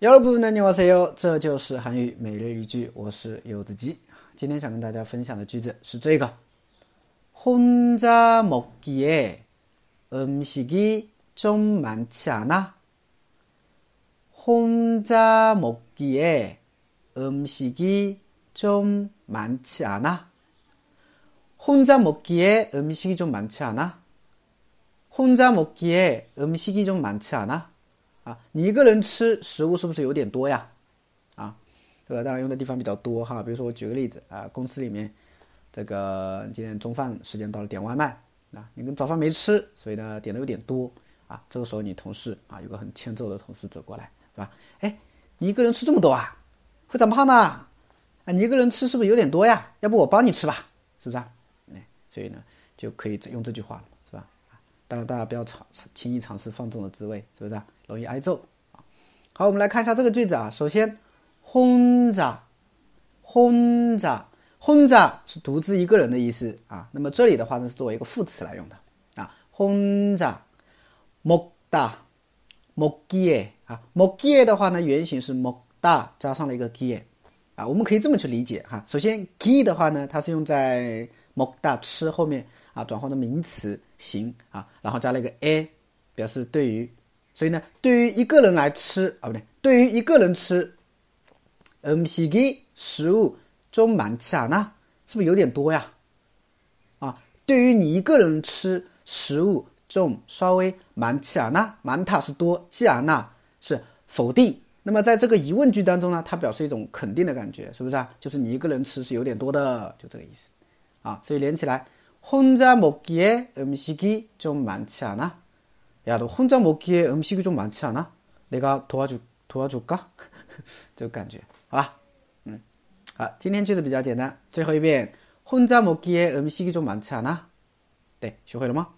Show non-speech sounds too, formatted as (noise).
여러분안녕하세요，这就是韩语每日一句，我是柚子鸡。今天想跟大家分享的句子是这个：혼자먹기에음식이좀많지않아혼자먹기에음식이좀많지않아혼자먹기에음식이좀많지않아혼자먹기에음식이좀많지않아 啊，你一个人吃食物是不是有点多呀？啊，这个当然用的地方比较多哈。比如说我举个例子啊，公司里面这个今天中饭时间到了，点外卖啊，你跟早饭没吃，所以呢点的有点多啊。这个时候你同事啊，有个很欠揍的同事走过来，是吧？哎，你一个人吃这么多啊，会长胖的啊！你一个人吃是不是有点多呀？要不我帮你吃吧，是不是啊？哎，所以呢就可以用这句话了，是吧？当然大家不要尝轻易尝试放纵的滋味，是不是啊？容易挨揍啊！好，我们来看一下这个句子啊。首先，혼자 혼자 혼자是独自一个人的意思啊。那么这里的话呢是作为一个副词来用的啊。혼자먹다먹기에啊，먹기에的话呢原型是먹다加上了一个기 에， 啊，我们可以这么去理解哈。首先기的话呢，它是用在먹다吃后面 啊转换的名词行啊，然后加了一个 a，表示对于。所以呢，对于一个人来吃啊，不对，对于一个人吃，嗯，西给食物中蛮吃啊，那是不是有点多呀？啊，对于你一个人吃食物中稍微蛮吃啊，那蛮塔是多，气啊那是否定。那么在这个疑问句当中呢，它表示一种肯定的感觉，是不是啊？就是你一个人吃是有点多的，就这个意思啊。所以连起来， 혼자먹기에음식이좀많지않아 야, 너 혼자 먹기에 음식이 좀 많지 않아? 내가 도와줄, 도와줄까? (laughs) 这个感觉好吧嗯好今天句子比较简单最后一遍 혼자 먹기에 음식이 좀 많지 않아? 네, 学会了吗